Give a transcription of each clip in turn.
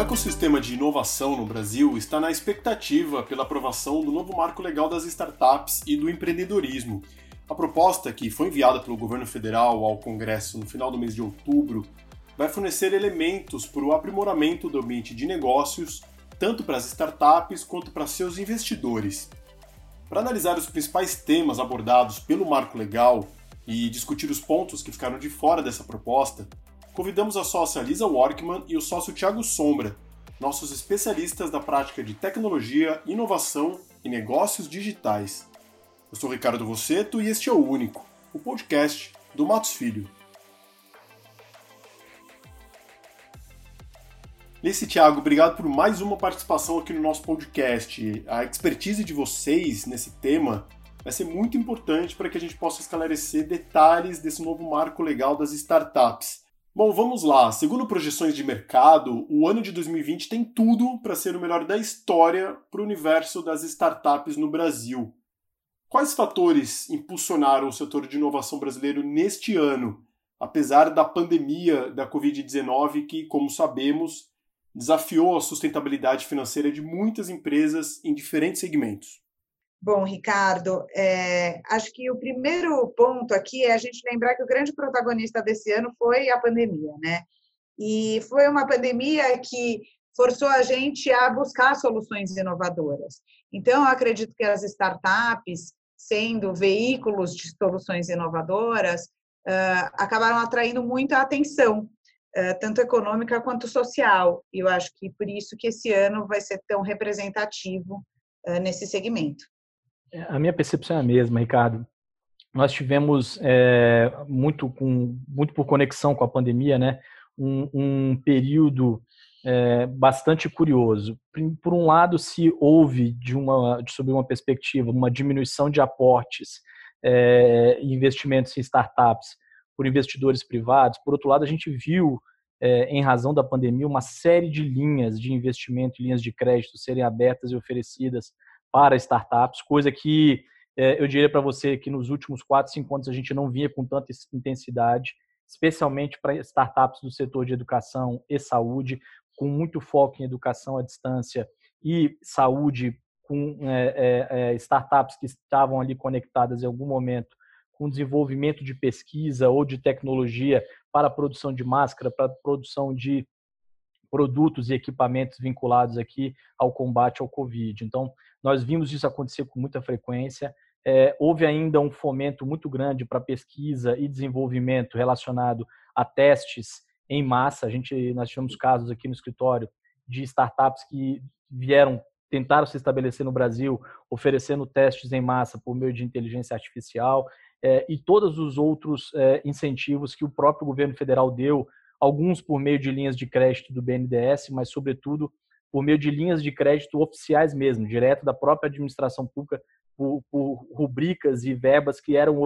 O ecossistema de inovação no Brasil está na expectativa pela aprovação do novo marco legal das startups e do empreendedorismo. A proposta, que foi enviada pelo governo federal ao Congresso no final do mês de outubro, vai fornecer elementos para o aprimoramento do ambiente de negócios, tanto para as startups quanto para seus investidores. Para analisar os principais temas abordados pelo marco legal e discutir os pontos que ficaram de fora dessa proposta, convidamos a sócia Lisa Workman e o sócio Thiago Sombra, nossos especialistas da prática de tecnologia, inovação e negócios digitais. Eu sou Ricardo Vosseto e este é o Único, o podcast do Matos Filho. Nesse Thiago, obrigado por mais uma participação aqui no nosso podcast. A expertise de vocês nesse tema vai ser muito importante para que a gente possa esclarecer detalhes desse novo marco legal das startups. Bom, vamos lá. Segundo projeções de mercado, o ano de 2020 tem tudo para ser o melhor da história para o universo das startups no Brasil. Quais fatores impulsionaram o setor de inovação brasileiro neste ano, apesar da pandemia da Covid-19 que, como sabemos, desafiou a sustentabilidade financeira de muitas empresas em diferentes segmentos? Bom, Ricardo, é, acho que o primeiro ponto aqui é a gente lembrar que o grande protagonista desse ano foi a pandemia, né? E foi uma pandemia que forçou a gente a buscar soluções inovadoras. Então, eu acredito que as startups, sendo veículos de soluções inovadoras, uh, acabaram atraindo muita atenção, uh, tanto econômica quanto social. E eu acho que por isso que esse ano vai ser tão representativo uh, nesse segmento. A minha percepção é a mesma, Ricardo. Nós tivemos é, muito com muito por conexão com a pandemia, né? Um, um período é, bastante curioso. Por um lado, se houve de uma sob uma perspectiva uma diminuição de aportes é, investimentos em startups por investidores privados. Por outro lado, a gente viu é, em razão da pandemia uma série de linhas de investimento, linhas de crédito serem abertas e oferecidas para startups, coisa que é, eu diria para você que nos últimos 4, 5 anos a gente não vinha com tanta intensidade, especialmente para startups do setor de educação e saúde, com muito foco em educação à distância e saúde, com é, é, startups que estavam ali conectadas em algum momento com desenvolvimento de pesquisa ou de tecnologia para a produção de máscara, para a produção de produtos e equipamentos vinculados aqui ao combate ao Covid. Então, nós vimos isso acontecer com muita frequência. É, houve ainda um fomento muito grande para pesquisa e desenvolvimento relacionado a testes em massa. A gente, nós tivemos casos aqui no escritório de startups que vieram tentaram se estabelecer no Brasil, oferecendo testes em massa por meio de inteligência artificial é, e todos os outros é, incentivos que o próprio governo federal deu, alguns por meio de linhas de crédito do BNDES, mas sobretudo por meio de linhas de crédito oficiais mesmo, direto da própria administração pública, por, por rubricas e verbas que eram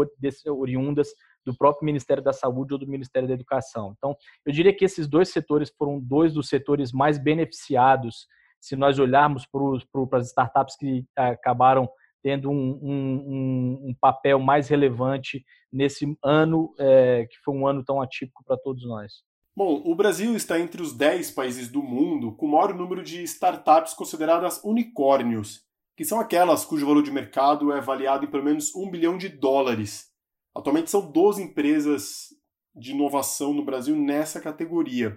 oriundas do próprio Ministério da Saúde ou do Ministério da Educação. Então, eu diria que esses dois setores foram dois dos setores mais beneficiados, se nós olharmos para as startups que acabaram tendo um, um, um, papel mais relevante nesse ano, é, que foi um ano tão atípico para todos nós. Bom, o Brasil está entre os 10 países do mundo com o maior número de startups consideradas unicórnios, que são aquelas cujo valor de mercado é avaliado em pelo menos um bilhão de dólares. Atualmente são 12 empresas de inovação no Brasil nessa categoria.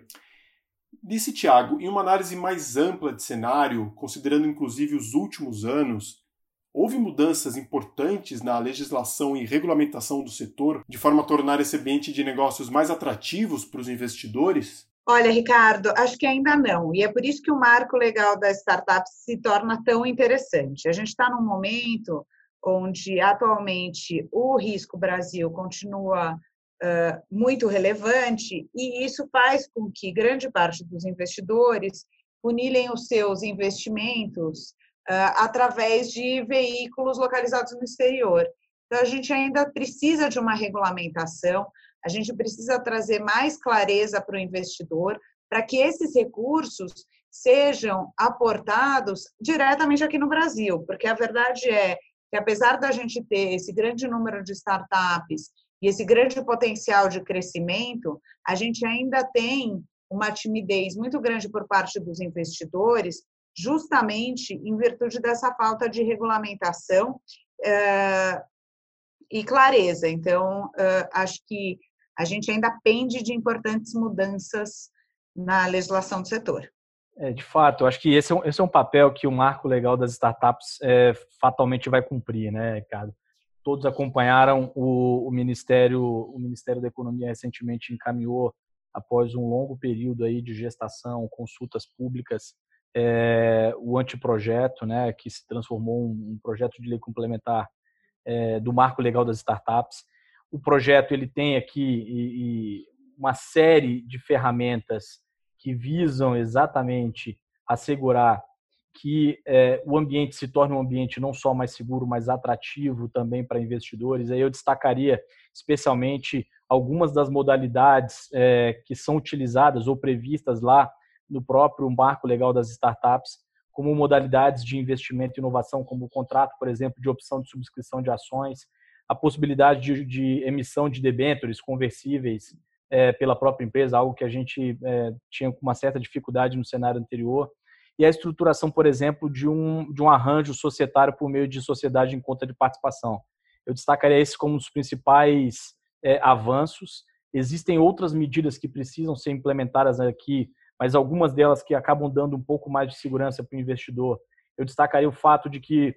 Disse Tiago, em uma análise mais ampla de cenário, considerando inclusive os últimos anos, Houve mudanças importantes na legislação e regulamentação do setor, de forma a tornar esse ambiente de negócios mais atrativos para os investidores? Olha, Ricardo, acho que ainda não. E é por isso que o marco legal das startups se torna tão interessante. A gente está num momento onde, atualmente, o risco Brasil continua uh, muito relevante, e isso faz com que grande parte dos investidores funilem os seus investimentos através de veículos localizados no exterior. Então, a gente ainda precisa de uma regulamentação, a gente precisa trazer mais clareza para o investidor, para que esses recursos sejam aportados diretamente aqui no Brasil, porque a verdade é que, apesar da gente ter esse grande número de startups e esse grande potencial de crescimento, a gente ainda tem uma timidez muito grande por parte dos investidores, justamente em virtude dessa falta de regulamentação uh, e clareza. Então, uh, acho que a gente ainda pende de importantes mudanças na legislação do setor. É, de fato, acho que esse é, um, esse é um papel que o marco legal das startups é, fatalmente vai cumprir, né, Ricardo? Todos acompanharam o, o, Ministério, o Ministério da Economia recentemente encaminhou, após um longo período aí de gestação, consultas públicas, é, o anteprojeto, né, que se transformou em um projeto de lei complementar é, do marco legal das startups. O projeto ele tem aqui e, e uma série de ferramentas que visam exatamente assegurar que é, o ambiente se torne um ambiente não só mais seguro, mas atrativo também para investidores. Aí eu destacaria especialmente algumas das modalidades é, que são utilizadas ou previstas lá no próprio marco legal das startups, como modalidades de investimento e inovação, como o contrato, por exemplo, de opção de subscrição de ações, a possibilidade de, de emissão de debêntures conversíveis é, pela própria empresa, algo que a gente é, tinha uma certa dificuldade no cenário anterior, e a estruturação, por exemplo, de um, de um arranjo societário por meio de sociedade em conta de participação. Eu destacaria esse como um dos principais é, avanços. Existem outras medidas que precisam ser implementadas aqui, mas algumas delas que acabam dando um pouco mais de segurança para o investidor. Eu destacaria o fato de que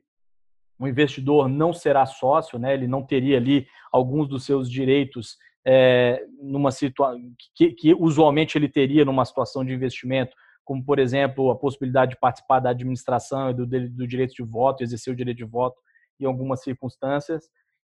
o investidor não será sócio, né? ele não teria ali alguns dos seus direitos é, numa situação que, que, usualmente ele teria numa situação de investimento, como por exemplo a possibilidade de participar da administração e do, do direito de voto, exercer o direito de voto em algumas circunstâncias.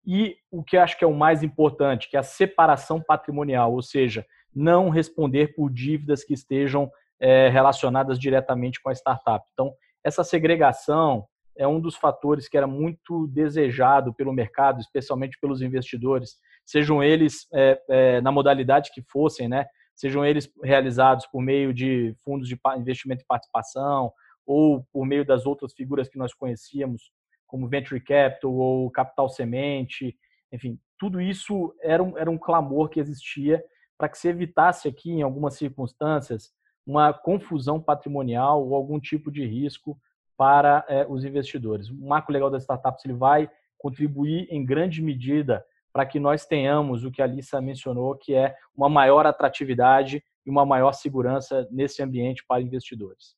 E o que acho que é o mais importante, que é a separação patrimonial, ou seja, não responder por dívidas que estejam é, relacionadas diretamente com a startup. Então, essa segregação é um dos fatores que era muito desejado pelo mercado, especialmente pelos investidores, sejam eles é, é, na modalidade que fossem, né? Sejam eles realizados por meio de fundos de investimento e participação ou por meio das outras figuras que nós conhecíamos, como venture capital ou capital semente, enfim, tudo isso era um, era um clamor que existia para que se evitasse aqui, em algumas circunstâncias, uma confusão patrimonial ou algum tipo de risco para é, os investidores. O marco legal das startups ele vai contribuir em grande medida para que nós tenhamos o que a Alissa mencionou, que é uma maior atratividade e uma maior segurança nesse ambiente para investidores.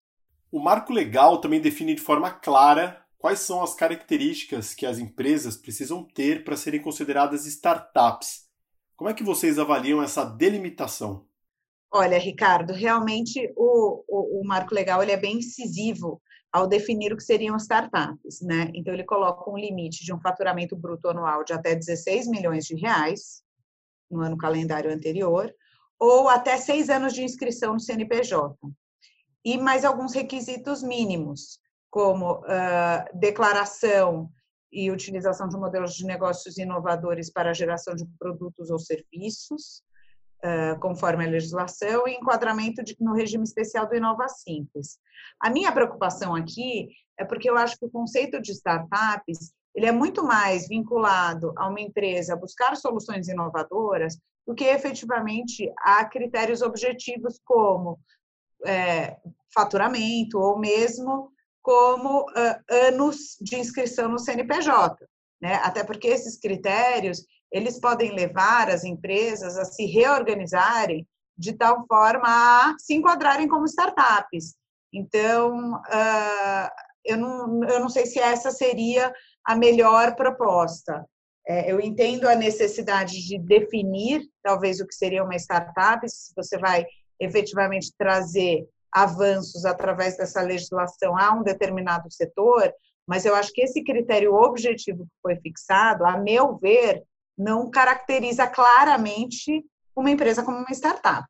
O marco legal também define de forma clara quais são as características que as empresas precisam ter para serem consideradas startups. Como é que vocês avaliam essa delimitação? Olha, Ricardo, realmente o, o, o marco legal ele é bem incisivo ao definir o que seriam startups, né? Então ele coloca um limite de um faturamento bruto anual de até 16 milhões de reais no ano calendário anterior, ou até seis anos de inscrição no CNPJ. E mais alguns requisitos mínimos, como uh, declaração e utilização de modelos de negócios inovadores para a geração de produtos ou serviços, conforme a legislação, e enquadramento de, no regime especial do Inova Simples. A minha preocupação aqui é porque eu acho que o conceito de startups ele é muito mais vinculado a uma empresa buscar soluções inovadoras do que efetivamente a critérios objetivos como é, faturamento ou mesmo como uh, anos de inscrição no CNPJ, né? Até porque esses critérios eles podem levar as empresas a se reorganizarem de tal forma a se enquadrarem como startups. Então, uh, eu, não, eu não sei se essa seria a melhor proposta. É, eu entendo a necessidade de definir, talvez, o que seria uma startup, se você vai efetivamente trazer avanços através dessa legislação a um determinado setor, mas eu acho que esse critério objetivo que foi fixado, a meu ver, não caracteriza claramente uma empresa como uma startup.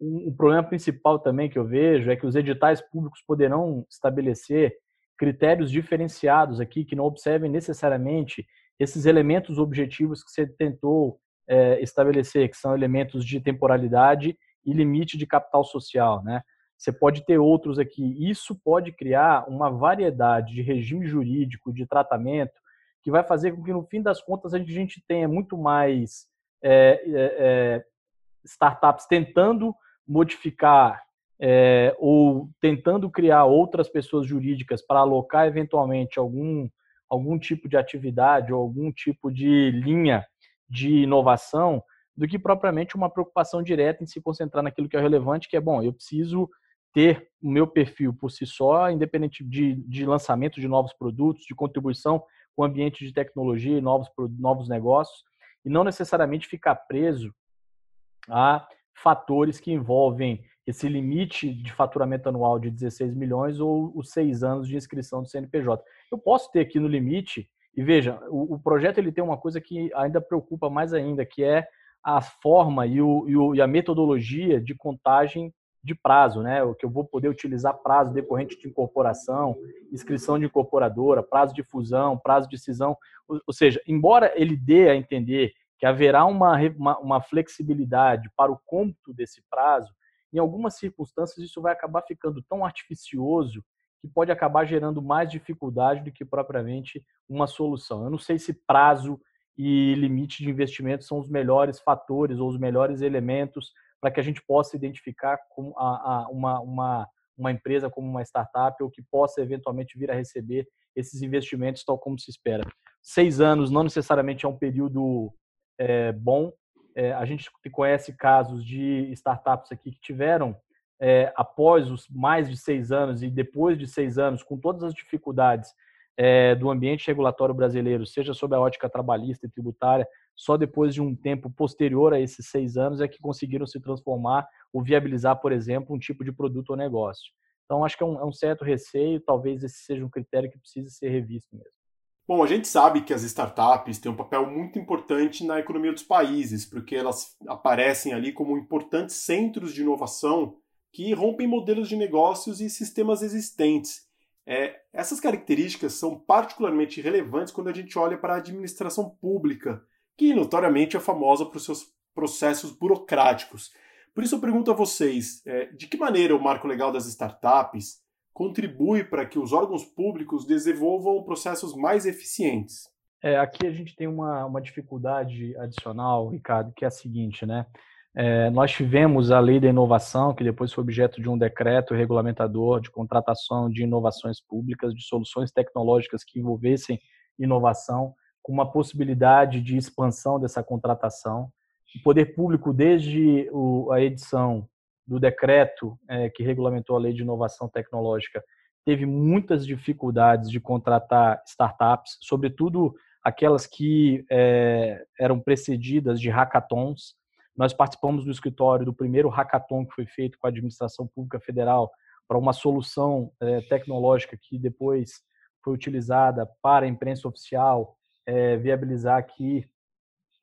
O problema principal também que eu vejo é que os editais públicos poderão estabelecer critérios diferenciados aqui que não observem necessariamente esses elementos objetivos que você tentou é, estabelecer, que são elementos de temporalidade e limite de capital social, né? Você pode ter outros aqui. Isso pode criar uma variedade de regime jurídico, de tratamento, que vai fazer com que, no fim das contas, a gente tenha muito mais é, é, startups tentando modificar é, ou tentando criar outras pessoas jurídicas para alocar eventualmente algum, algum tipo de atividade ou algum tipo de linha de inovação, do que propriamente uma preocupação direta em se concentrar naquilo que é relevante, que é bom, eu preciso ter o meu perfil por si só, independente de, de lançamento de novos produtos, de contribuição com o ambiente de tecnologia e novos, novos negócios, e não necessariamente ficar preso a fatores que envolvem esse limite de faturamento anual de 16 milhões ou os seis anos de inscrição do CNPJ. Eu posso ter aqui no limite, e veja, o, o projeto ele tem uma coisa que ainda preocupa mais ainda, que é a forma e, o, e, o, e a metodologia de contagem de prazo, né? O que eu vou poder utilizar prazo decorrente de incorporação, inscrição de incorporadora, prazo de fusão, prazo de cisão. Ou, seja, embora ele dê a entender que haverá uma, uma, uma flexibilidade para o cômputo desse prazo, em algumas circunstâncias isso vai acabar ficando tão artificioso que pode acabar gerando mais dificuldade do que propriamente uma solução. Eu não sei se prazo e limite de investimento são os melhores fatores ou os melhores elementos para que a gente possa identificar a, a, uma, uma, uma empresa como uma startup ou que possa eventualmente vir a receber esses investimentos tal como se espera. Seis anos não necessariamente é um período é, bom. É, a gente conhece casos de startups aqui que tiveram, é, após os mais de seis anos e depois de seis anos, com todas as dificuldades do ambiente regulatório brasileiro, seja sob a ótica trabalhista e tributária, só depois de um tempo posterior a esses seis anos é que conseguiram se transformar ou viabilizar, por exemplo, um tipo de produto ou negócio. Então, acho que é um, é um certo receio, talvez esse seja um critério que precise ser revisto mesmo. Bom, a gente sabe que as startups têm um papel muito importante na economia dos países, porque elas aparecem ali como importantes centros de inovação que rompem modelos de negócios e sistemas existentes. É, essas características são particularmente relevantes quando a gente olha para a administração pública, que notoriamente é famosa por seus processos burocráticos. Por isso eu pergunto a vocês, é, de que maneira o marco legal das startups contribui para que os órgãos públicos desenvolvam processos mais eficientes? É, aqui a gente tem uma, uma dificuldade adicional, Ricardo, que é a seguinte, né? É, nós tivemos a lei da inovação, que depois foi objeto de um decreto regulamentador de contratação de inovações públicas, de soluções tecnológicas que envolvessem inovação, com uma possibilidade de expansão dessa contratação. O poder público, desde a edição do decreto é, que regulamentou a lei de inovação tecnológica teve muitas dificuldades de contratar startups, sobretudo aquelas que é, eram precedidas de hackathons. Nós participamos do escritório do primeiro hackathon que foi feito com a administração pública federal para uma solução é, tecnológica que depois foi utilizada para a imprensa oficial é, viabilizar aqui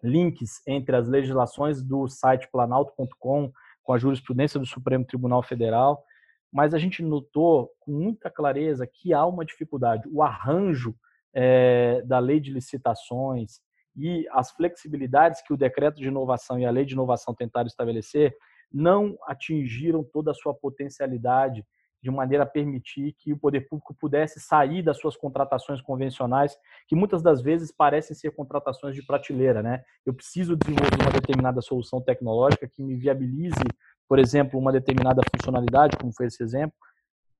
links entre as legislações do site planalto.com com a jurisprudência do Supremo Tribunal Federal, mas a gente notou com muita clareza que há uma dificuldade. O arranjo é, da lei de licitações e as flexibilidades que o decreto de inovação e a lei de inovação tentaram estabelecer não atingiram toda a sua potencialidade de maneira a permitir que o poder público pudesse sair das suas contratações convencionais, que muitas das vezes parecem ser contratações de prateleira, né? Eu preciso desenvolver uma determinada solução tecnológica que me viabilize, por exemplo, uma determinada funcionalidade, como foi esse exemplo,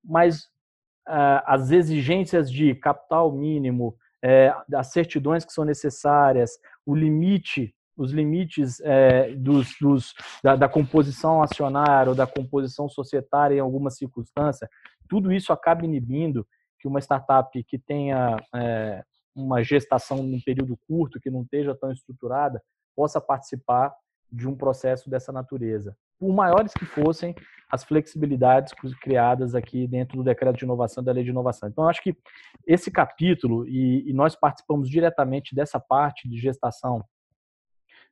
mas uh, as exigências de capital mínimo, uh, as certidões que são necessárias, o limite os limites é, dos, dos da, da, composição acionária ou da composição societária em alguma circunstância, tudo isso acaba inibindo que uma startup que tenha é, uma gestação num período curto, que não esteja tão estruturada, possa participar de um processo dessa natureza. Por maiores que fossem as flexibilidades criadas aqui dentro do decreto de inovação da lei de inovação. Então, acho que esse capítulo, e, e nós participamos diretamente dessa parte de gestação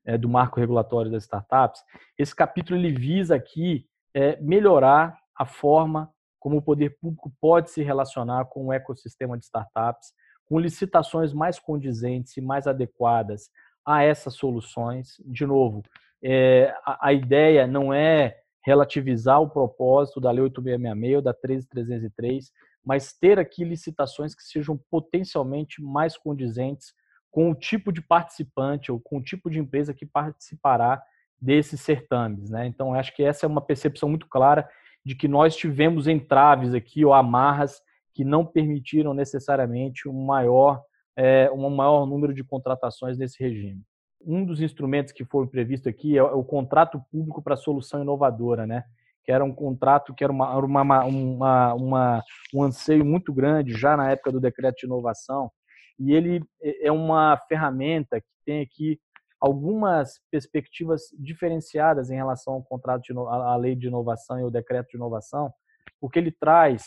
é, do marco regulatório das startups, esse capítulo ele visa aqui é, melhorar a forma como o poder público pode se relacionar com o ecossistema de startups, com licitações mais condizentes e mais adequadas a essas soluções. De novo, é, a, a, ideia não é relativizar o propósito da Lei 8666 ou da 13303, mas ter aqui licitações que sejam potencialmente mais condizentes com o tipo de participante ou com o tipo de empresa que participará desses certames. Né? Então, acho que essa é uma percepção muito clara de que nós tivemos entraves aqui ou amarras que não permitiram necessariamente um maior, é, um maior número de contratações nesse regime. Um dos instrumentos que foi previsto aqui é o contrato público para solução inovadora, né? que era um contrato que era uma, uma, uma, uma, um anseio muito grande já na época do decreto de inovação, e ele é, é uma ferramenta que tem aqui algumas perspectivas diferenciadas em relação ao contrato de, à lei de inovação e ao decreto de inovação, porque ele traz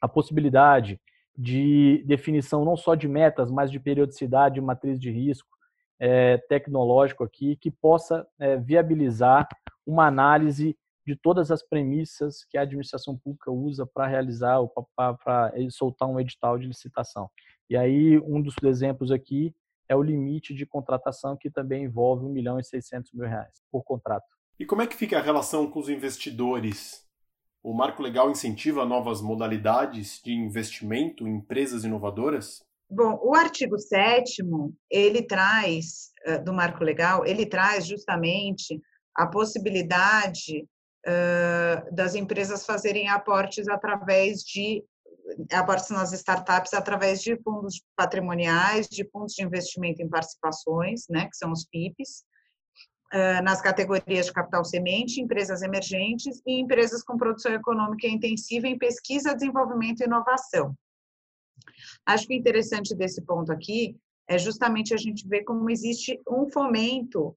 a possibilidade de definição não só de metas, mas de periodicidade, de matriz de risco é, tecnológico aqui, que possa é, viabilizar uma análise de todas as premissas que a administração pública usa para realizar, para soltar um edital de licitação. E aí, um dos exemplos aqui é o limite de contratação, que também envolve 1 milhão e 600 mil reais por contrato. E como é que fica a relação com os investidores? O marco legal incentiva novas modalidades de investimento em empresas inovadoras? Bom, o artigo 7 ele traz, eh, do marco legal, ele traz justamente a possibilidade das empresas fazerem aportes através de aportes nas startups através de fundos patrimoniais, de fundos de investimento em participações, né, que são os PIPs, nas categorias de capital semente, empresas emergentes e empresas com produção econômica intensiva em pesquisa, desenvolvimento e inovação. Acho que interessante desse ponto aqui é justamente a gente ver como existe um fomento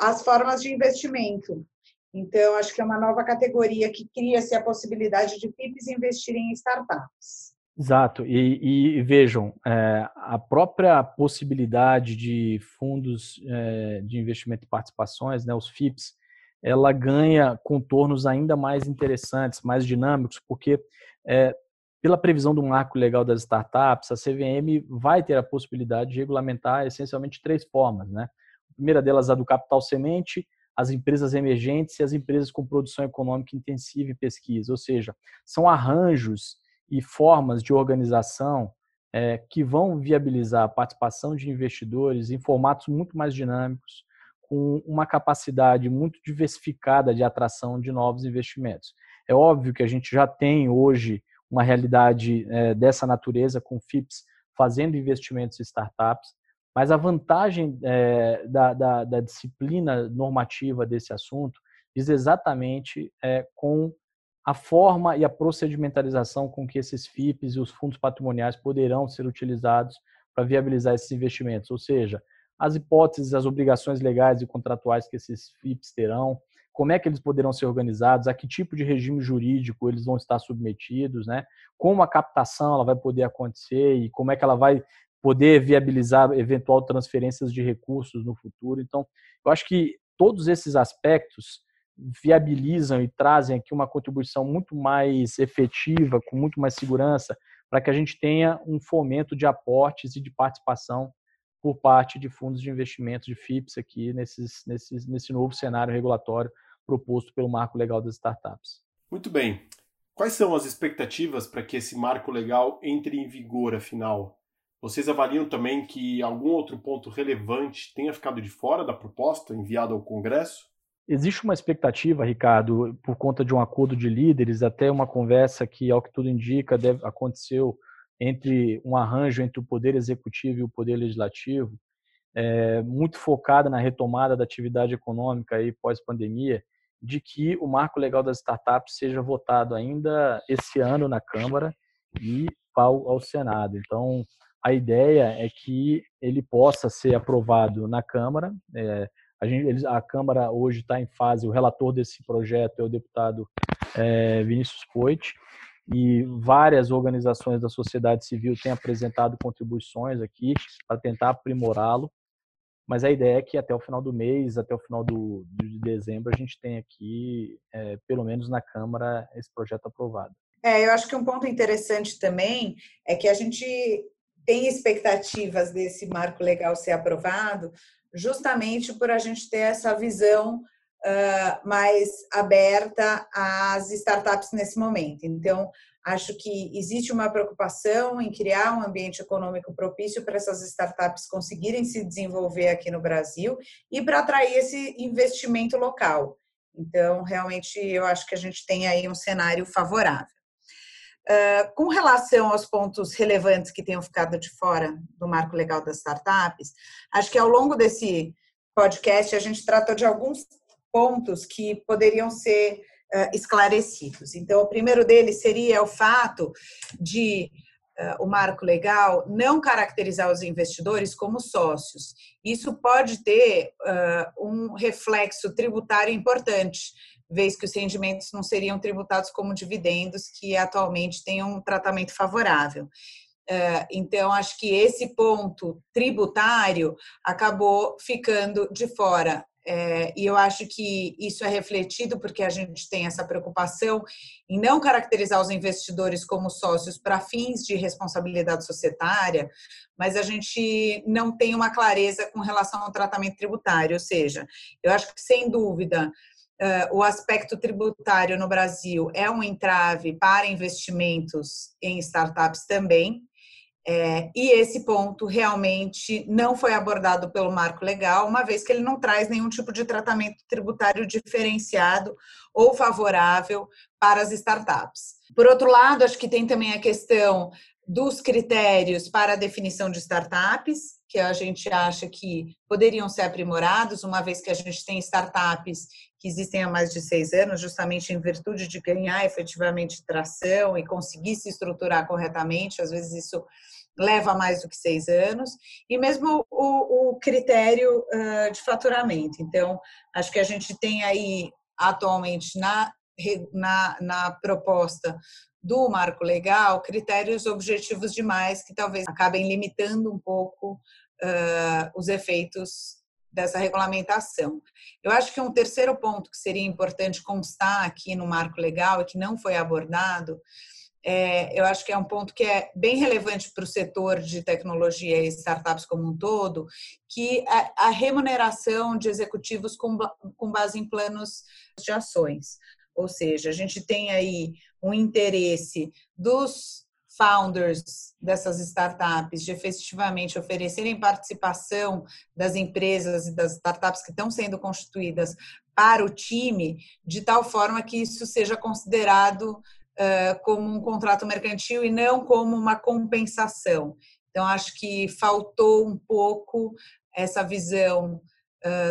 às formas de investimento. Então, acho que é uma nova categoria que cria-se a possibilidade de PIPs investirem em startups. Exato. E, e vejam, é, a própria possibilidade de fundos é, de investimento e participações, né, os FIPs, ela ganha contornos ainda mais interessantes, mais dinâmicos, porque é, pela previsão do marco legal das startups, a CVM vai ter a possibilidade de regulamentar essencialmente três formas. Né? A primeira delas é a do capital semente, as empresas emergentes e as empresas com produção econômica intensiva e pesquisa, ou seja, são arranjos e formas de organização é, que vão viabilizar a participação de investidores em formatos muito mais dinâmicos, com uma capacidade muito diversificada de atração de novos investimentos. É óbvio que a gente já tem hoje uma realidade é, dessa natureza com FIPS fazendo investimentos em startups, mas a vantagem é, da, da, da, disciplina normativa desse assunto diz exatamente é, com a forma e a procedimentalização com que esses FIPs e os fundos patrimoniais poderão ser utilizados para viabilizar esses investimentos, ou seja, as hipóteses, as obrigações legais e contratuais que esses FIPs terão, como é que eles poderão ser organizados, a que tipo de regime jurídico eles vão estar submetidos, né? Como a captação ela vai poder acontecer e como é que ela vai poder viabilizar eventual transferências de recursos no futuro. Então, eu acho que todos esses aspectos viabilizam e trazem aqui uma contribuição muito mais efetiva, com muito mais segurança, para que a gente tenha um fomento de aportes e de participação por parte de fundos de investimentos de FIPS aqui nesses, nesses, nesse novo cenário regulatório proposto pelo marco legal das startups. Muito bem. Quais são as expectativas para que esse marco legal entre em vigor, afinal? Vocês avaliam também que algum outro ponto relevante tenha ficado de fora da proposta enviada ao Congresso? Existe uma expectativa, Ricardo, por conta de um acordo de líderes, até uma conversa que, ao que tudo indica, deve, aconteceu entre um arranjo entre o Poder Executivo e o Poder Legislativo, é, muito focada na retomada da atividade econômica pós-pandemia, de que o marco legal das startups seja votado ainda esse ano na Câmara e ao, ao Senado. Então, a ideia é que ele possa ser aprovado na Câmara. É, a, gente, a, Câmara hoje está em fase, o relator desse projeto é o deputado é, Vinícius Poit, e várias organizações da sociedade civil têm apresentado contribuições aqui para tentar aprimorá-lo. Mas a ideia é que até o final do mês, até o final do, de dezembro, a gente tem aqui, é, pelo menos na Câmara, esse projeto aprovado. É, eu acho que um ponto interessante também é que a gente tem expectativas desse marco legal ser aprovado, justamente por a gente ter essa visão uh, mais aberta às startups nesse momento. Então, Acho que existe uma preocupação em criar um ambiente econômico propício para essas startups conseguirem se desenvolver aqui no Brasil e para atrair esse investimento local. Então, realmente, eu acho que a gente tem aí um cenário favorável. Uh, com relação aos pontos relevantes que tenham ficado de fora do marco legal das startups, acho que ao longo desse podcast a gente tratou de alguns pontos que poderiam ser uh, esclarecidos. Então, o primeiro deles seria o fato de uh, o marco legal não caracterizar os investidores como sócios. Isso pode ter um reflexo tributário importante, vez que os rendimentos não seriam tributados como dividendos, que atualmente têm um tratamento favorável. Então, acho que esse ponto tributário acabou ficando de fora. É, e eu acho que isso é refletido porque a gente tem essa preocupação em não caracterizar os investidores como sócios para fins de responsabilidade societária, mas a gente não tem uma clareza com relação ao tratamento tributário. Ou seja, eu acho que, sem dúvida, o aspecto tributário no Brasil é um entrave para investimentos em startups também. É, e esse ponto realmente não foi abordado pelo marco legal, uma vez que ele não traz nenhum tipo de tratamento tributário diferenciado ou favorável para as startups. Por outro lado, acho que tem também a questão dos critérios para a definição de startups, que a gente acha que poderiam ser aprimorados, uma vez que a gente tem startups que existem há mais de seis anos, justamente em virtude de ganhar efetivamente tração e conseguir se estruturar corretamente. Às vezes isso leva mais do que seis anos, e mesmo o, o critério uh, de faturamento. Então, acho que a gente tem aí atualmente na, na, na proposta do marco legal critérios objetivos demais que talvez acabem limitando um pouco uh, os efeitos dessa regulamentação. Eu acho que um terceiro ponto que seria importante constar aqui no marco legal e que não foi abordado, é, eu acho que é um ponto que é bem relevante para o setor de tecnologia e startups como um todo, que a, a remuneração de executivos com, com base em planos de ações. Ou seja, a gente tem aí um interesse dos founders dessas startups de efetivamente oferecerem participação das empresas e das startups que estão sendo constituídas para o time, de tal forma que isso seja considerado uh, como um contrato mercantil e não como uma compensação. Então, acho que faltou um pouco essa visão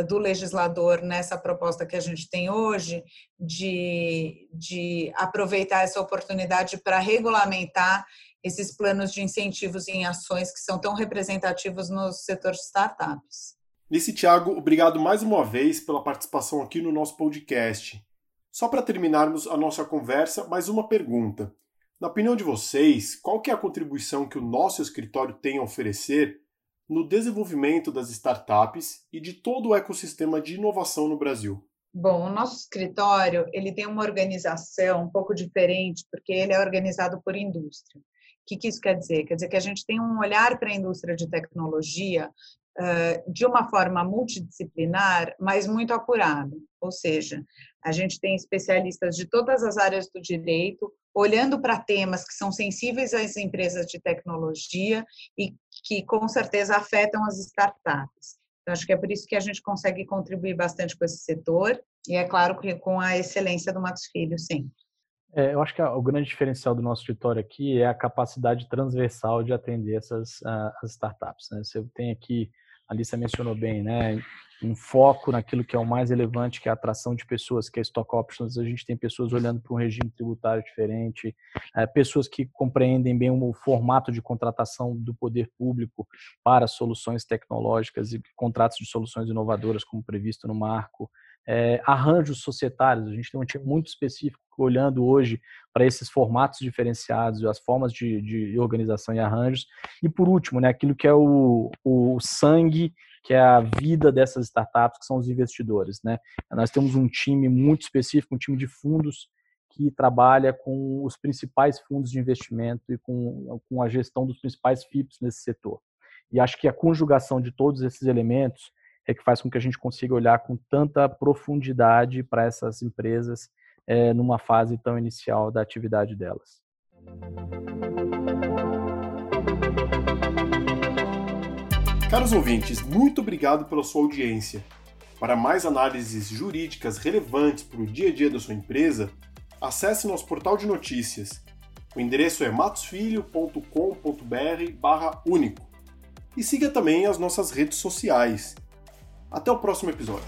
do legislador nessa proposta que a gente tem hoje, de, de aproveitar essa oportunidade para regulamentar esses planos de incentivos em ações que são tão representativos no setor de startups. Nice, Tiago, obrigado mais uma vez pela participação aqui no nosso podcast. Só para terminarmos a nossa conversa, mais uma pergunta. Na opinião de vocês, qual que é a contribuição que o nosso escritório tem a oferecer no desenvolvimento das startups e de todo o ecossistema de inovação no Brasil? Bom, o nosso escritório ele tem uma organização um pouco diferente, porque ele é organizado por indústria. O que, que isso quer dizer? Quer dizer que a gente tem um olhar para a indústria de tecnologia uh, de uma forma multidisciplinar, mas muito apurado. Ou seja, a gente tem especialistas de todas as áreas do direito, olhando para temas que são sensíveis às empresas de tecnologia e que com certeza afetam as startups. Então, acho que é por isso que a gente consegue contribuir bastante com esse setor e, é claro, com a excelência do Max Filho, sim. É, eu acho que o grande diferencial do nosso escritório aqui é a capacidade transversal de atender essas uh, startups. Né? Você tem aqui, a Alissa mencionou bem, né? Um foco naquilo que é o mais relevante, que é a atração de pessoas, que é stock options. A gente tem pessoas olhando para um regime tributário diferente, é, pessoas que compreendem bem o formato de contratação do poder público para soluções tecnológicas e contratos de soluções inovadoras, como previsto no marco. É, arranjos societários, a gente tem um time muito específico olhando hoje para esses formatos diferenciados, as formas de, de, organização e arranjos. E por último, né, aquilo que é o, o sangue que é a vida dessas startups, que são os investidores. Né? Nós temos um time muito específico, um time de fundos que trabalha com os principais fundos de investimento e com, com a gestão dos principais FIPs nesse setor. E acho que a conjugação de todos esses elementos é que faz com que a gente consiga olhar com tanta profundidade para essas empresas é, numa fase tão inicial da atividade delas. Caros ouvintes, muito obrigado pela sua audiência. Para mais análises jurídicas relevantes para o dia a dia da sua empresa, acesse nosso portal de notícias. O endereço é matosfilho.com.br/único. E siga também as nossas redes sociais. Até o próximo episódio.